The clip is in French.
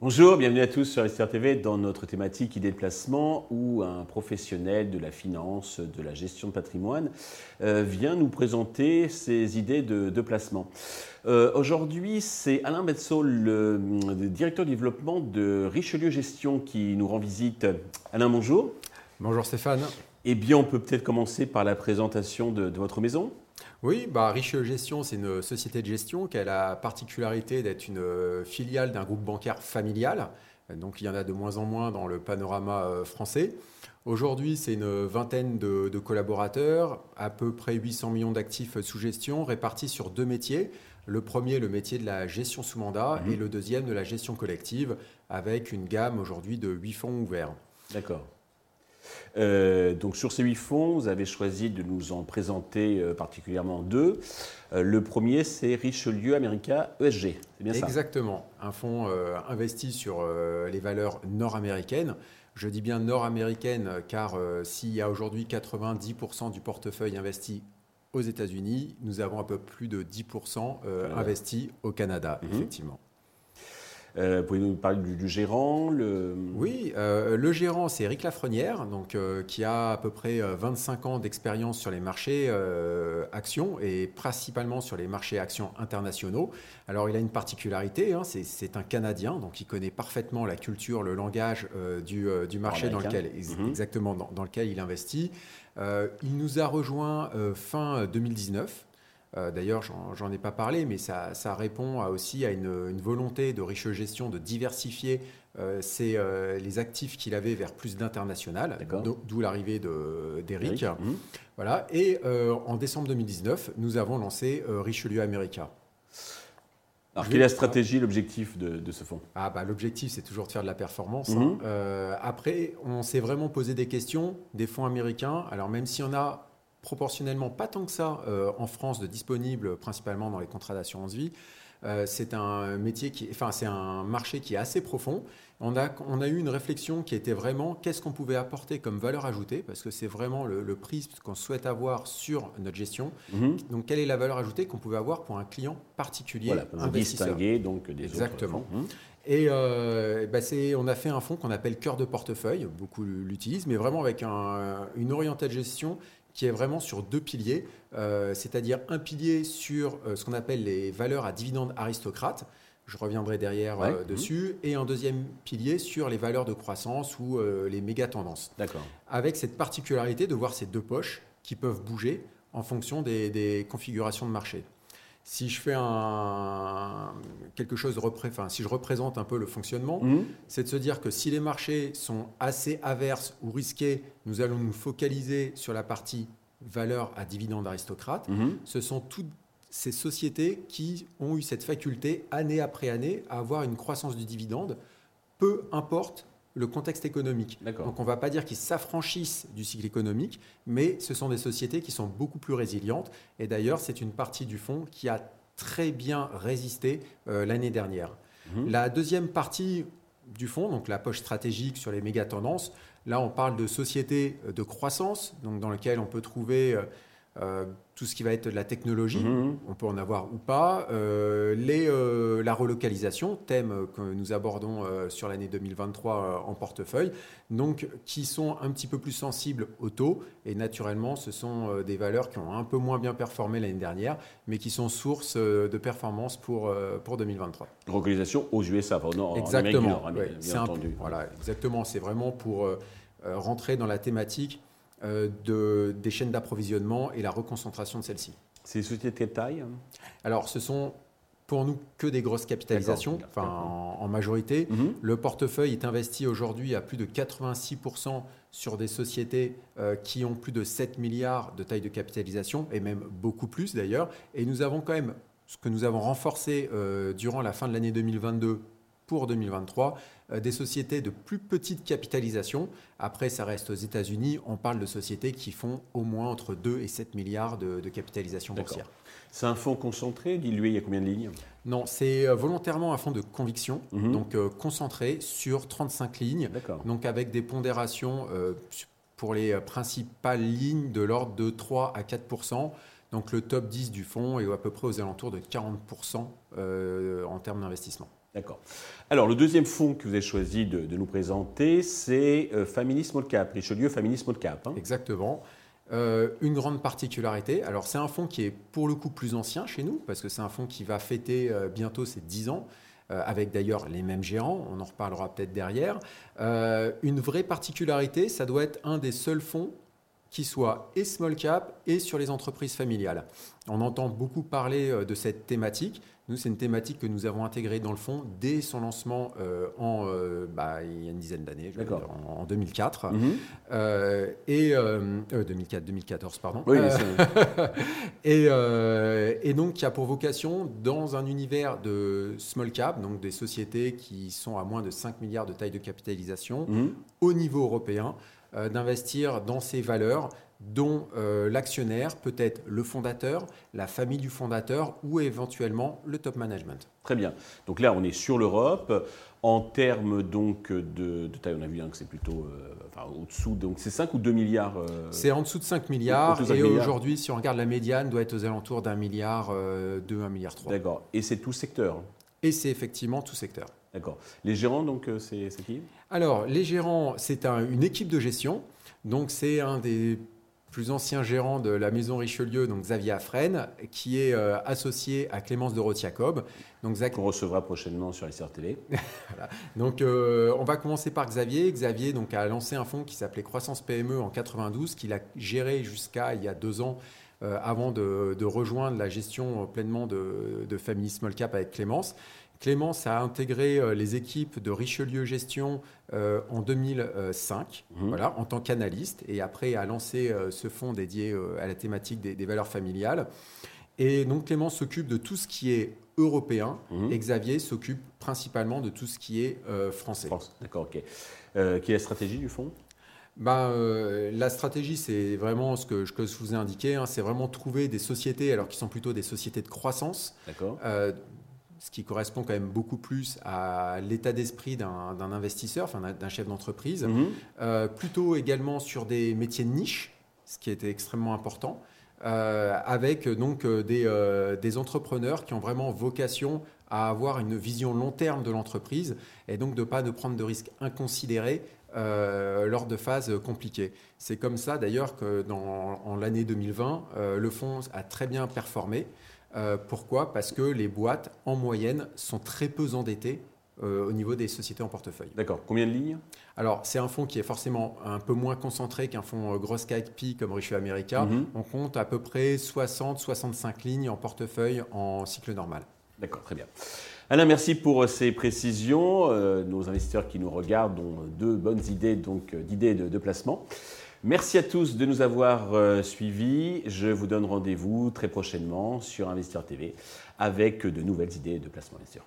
Bonjour, bienvenue à tous sur STR TV dans notre thématique idée de placement où un professionnel de la finance, de la gestion de patrimoine euh, vient nous présenter ses idées de, placement. Euh, aujourd'hui, c'est Alain Betsault, le, directeur de développement de Richelieu Gestion qui nous rend visite. Alain, bonjour. Bonjour Stéphane. Eh bien, on peut peut-être commencer par la présentation de votre maison. Oui, bah, Richelieu Gestion, c'est une société de gestion qui a la particularité d'être une euh, filiale d'un groupe bancaire familial. Donc il y en a de moins en moins dans le panorama euh, français. Aujourd'hui, c'est une vingtaine de, collaborateurs, à peu près 800 millions d'actifs sous gestion, répartis sur deux métiers. Le premier, le métier de la gestion sous mandat, mhm. et le deuxième, de la gestion collective, avec une gamme aujourd'hui de 8 fonds ouverts. D'accord. Euh, donc sur ces huit fonds, vous avez choisi de nous en présenter euh, particulièrement deux. Euh, le premier, c'est Richelieu America ESG. C'est bien ça? Exactement. Un fonds investi sur les valeurs nord-américaines. Je dis bien nord-américaines car s'il y a aujourd'hui 90% du portefeuille investi aux États-Unis, nous avons un peu plus de 10% investi au Canada, mhm. effectivement. Euh, Pouvez-vous nous parler du, gérant le... Oui, euh, le gérant, c'est Eric Lafrenière, donc, euh, qui a à peu près 25 euh, ans d'expérience sur les marchés actions et principalement sur les marchés actions internationaux. Alors, il a une particularité, hein, c'est un Canadien, donc il connaît parfaitement la culture, le langage du, du, marché dans lequel, mhm. exactement, dans, dans, lequel il investit. il nous a rejoint fin 2019. Euh, d'ailleurs, j'en ai pas parlé, mais ça, répond aussi à une, volonté de riche gestion de diversifier euh, euh, les actifs qu'il avait vers plus d'international, d'où l'arrivée d'Eric. Mmh. Voilà. Et en décembre 2019, nous avons lancé Richelieu America. Alors, quelle est la stratégie, l'objectif de, ce fonds? Ah, bah, L'objectif, c'est toujours de faire de la performance. Mmh. Hein. après, on s'est vraiment posé des questions des fonds américains. Alors, même si on a proportionnellement pas tant que ça euh, en France de disponibles principalement dans les contrats d'assurance vie. Euh, c'est un métier qui, enfin c'est un marché qui est assez profond. On a, on a eu une réflexion qui était vraiment qu'est-ce qu'on pouvait apporter comme valeur ajoutée? Parce que c'est vraiment le, prix qu'on souhaite avoir sur notre gestion. Mhm. Donc quelle est la valeur ajoutée qu'on pouvait avoir pour un client particulier voilà, distinguer donc des Exactement. Autres fonds. Mhm. Et euh, bah, on a fait un fonds qu'on appelle cœur de portefeuille, beaucoup l'utilisent, mais vraiment avec un, une orientation de gestion qui est vraiment sur deux piliers, euh, c'est-à-dire un pilier sur euh, ce qu'on appelle les valeurs à dividendes aristocrates, je reviendrai derrière euh, dessus, et un deuxième pilier sur les valeurs de croissance ou les méga tendances. D'accord. Avec cette particularité de voir ces deux poches qui peuvent bouger en fonction des, configurations de marché. Si je fais un, quelque chose enfin, si je représente un peu le fonctionnement, mmh. c'est de se dire que si les marchés sont assez averses ou risqués, nous allons nous focaliser sur la partie valeur à dividende aristocrate. Mmh. Ce sont toutes ces sociétés qui ont eu cette faculté, année après année, à avoir une croissance du dividende, peu importe le contexte économique. Donc on ne va pas dire qu'ils s'affranchissent du cycle économique, mais ce sont des sociétés qui sont beaucoup plus résilientes. Et d'ailleurs, c'est une partie du fonds qui a très bien résisté euh, l'année dernière. Mhm. La deuxième partie du fonds, donc la poche stratégique sur les méga tendances, là on parle de sociétés de croissance, donc dans lesquelles on peut trouver euh, euh, tout ce qui va être de la technologie, mhm. on peut en avoir ou pas, euh, les, euh, la relocalisation, thème que nous abordons sur l'année 2023 en portefeuille, donc qui sont un petit peu plus sensibles au taux, et naturellement ce sont des valeurs qui ont un peu moins bien performé l'année dernière, mais qui sont source de performance pour, pour 2023. Relocalisation aux USA, enfin, non, exactement, en Amérique bien entendu. voilà, exactement, c'est vraiment pour rentrer dans la thématique de, des chaînes d'approvisionnement et la reconcentration de celles-ci. C'est des sociétés de quelle taille hein Alors, ce sont pour nous que des grosses capitalisations, enfin en, majorité. Mhm. Le portefeuille est investi aujourd'hui à plus de 86% sur des sociétés euh, qui ont plus de 7 milliards de taille de capitalisation, et même beaucoup plus d'ailleurs. Et nous avons quand même, ce que nous avons renforcé euh, durant la fin de l'année 2022 pour 2023, euh, des sociétés de plus petite capitalisation. Après, ça reste aux États-Unis. On parle de sociétés qui font au moins entre 2 et 7 milliards de, capitalisation boursière. C'est un fonds concentré, dilué, il y a combien de lignes? Non, c'est euh, volontairement un fonds de conviction, mhm. donc euh, concentré sur 35 lignes, donc avec des pondérations pour les principales lignes de l'ordre de 3 à 4% donc le top 10 du fonds est à peu près aux alentours de 40% euh, en termes d'investissement. D'accord. Alors le deuxième fonds que vous avez choisi de, nous présenter, c'est euh, Family Small Cap, Richelieu Family Small Cap. Hein. Exactement. Euh, une grande particularité, alors c'est un fonds qui est pour le coup plus ancien chez nous, parce que c'est un fonds qui va fêter bientôt ses 10 ans. avec d'ailleurs les mêmes gérants, on en reparlera peut-être derrière. une vraie particularité, ça doit être un des seuls fonds qui soit et small cap et sur les entreprises familiales. On entend beaucoup parler euh, de cette thématique. Nous, c'est une thématique que nous avons intégrée dans le fonds dès son lancement euh, en, euh, bah, il y a une dizaine d'années, en, en, 2004. Mhm. et 2004, 2014, pardon. Oui, et, et, donc, qui a pour vocation, dans un univers de small cap, donc des sociétés qui sont à moins de 5 milliards de taille de capitalisation, mhm. au niveau européen, euh, d'investir dans ces valeurs dont euh, l'actionnaire peut être le fondateur, la famille du fondateur ou éventuellement le top management. Très bien. Donc là, on est sur l'Europe. En termes donc de, taille, on a vu hein, que c'est plutôt euh, au-dessous, donc c'est 5 ou 2 milliards C'est en dessous de 5 milliards. et aujourd'hui, si on regarde la médiane, doit être aux alentours d'un milliard, euh, 2, 1 milliard 3. D'accord. Et c'est tout secteur Et c'est effectivement tout secteur. D'accord. Les gérants, donc, euh, c'est qui? Alors, les gérants, c'est une équipe de gestion. Donc, c'est un des plus anciens gérants de la maison Richelieu, donc Xavier Afren, qui est euh, associé à Clémence de Jacob. Donc Qu'on recevra prochainement sur les TV. Donc euh, on va commencer par Xavier. Xavier donc, a lancé un fonds qui s'appelait Croissance PME en 92, qu'il a géré jusqu'à il y a deux ans avant de, rejoindre la gestion pleinement de, de Family Small Cap avec Clémence. Clémence a intégré euh, les équipes de Richelieu Gestion euh, en 2005, mhm. voilà, en tant qu'analyste, et après a lancé euh, ce fonds dédié à la thématique des, valeurs familiales. Et donc Clémence s'occupe de tout ce qui est européen, mhm. et Xavier s'occupe principalement de tout ce qui est français. D'accord, ok. quelle est la stratégie du fonds? Bah, la stratégie, c'est vraiment ce que, je vous ai indiqué, hein, c'est vraiment trouver des sociétés, alors qui sont plutôt des sociétés de croissance, ce qui correspond quand même beaucoup plus à l'état d'esprit d'un investisseur, enfin d'un chef d'entreprise, mhm. euh, plutôt également sur des métiers de niche, ce qui était extrêmement important, euh, avec donc euh, des, des, entrepreneurs qui ont vraiment vocation à avoir une vision long terme de l'entreprise et donc de ne pas de prendre de risques inconsidérés lors de phases compliquées. C'est comme ça d'ailleurs que dans l'année 2020, le fonds a très bien performé. Euh, pourquoi? Parce que les boîtes, en moyenne, sont très peu endettées euh, au niveau des sociétés en portefeuille. D'accord. Combien de lignes? Alors, c'est un fonds qui est forcément un peu moins concentré qu'un fonds euh, Gross Pi comme Richelieu America. Mhm. On compte à peu près 60-65 lignes en portefeuille en cycle normal. D'accord, très bien. Alain, merci pour ces précisions. nos investisseurs qui nous regardent ont deux bonnes idées d'idées de, de placement. Merci à tous de nous avoir euh, suivis. Je vous donne rendez-vous très prochainement sur Investir TV avec de nouvelles idées de placement, bien sûr.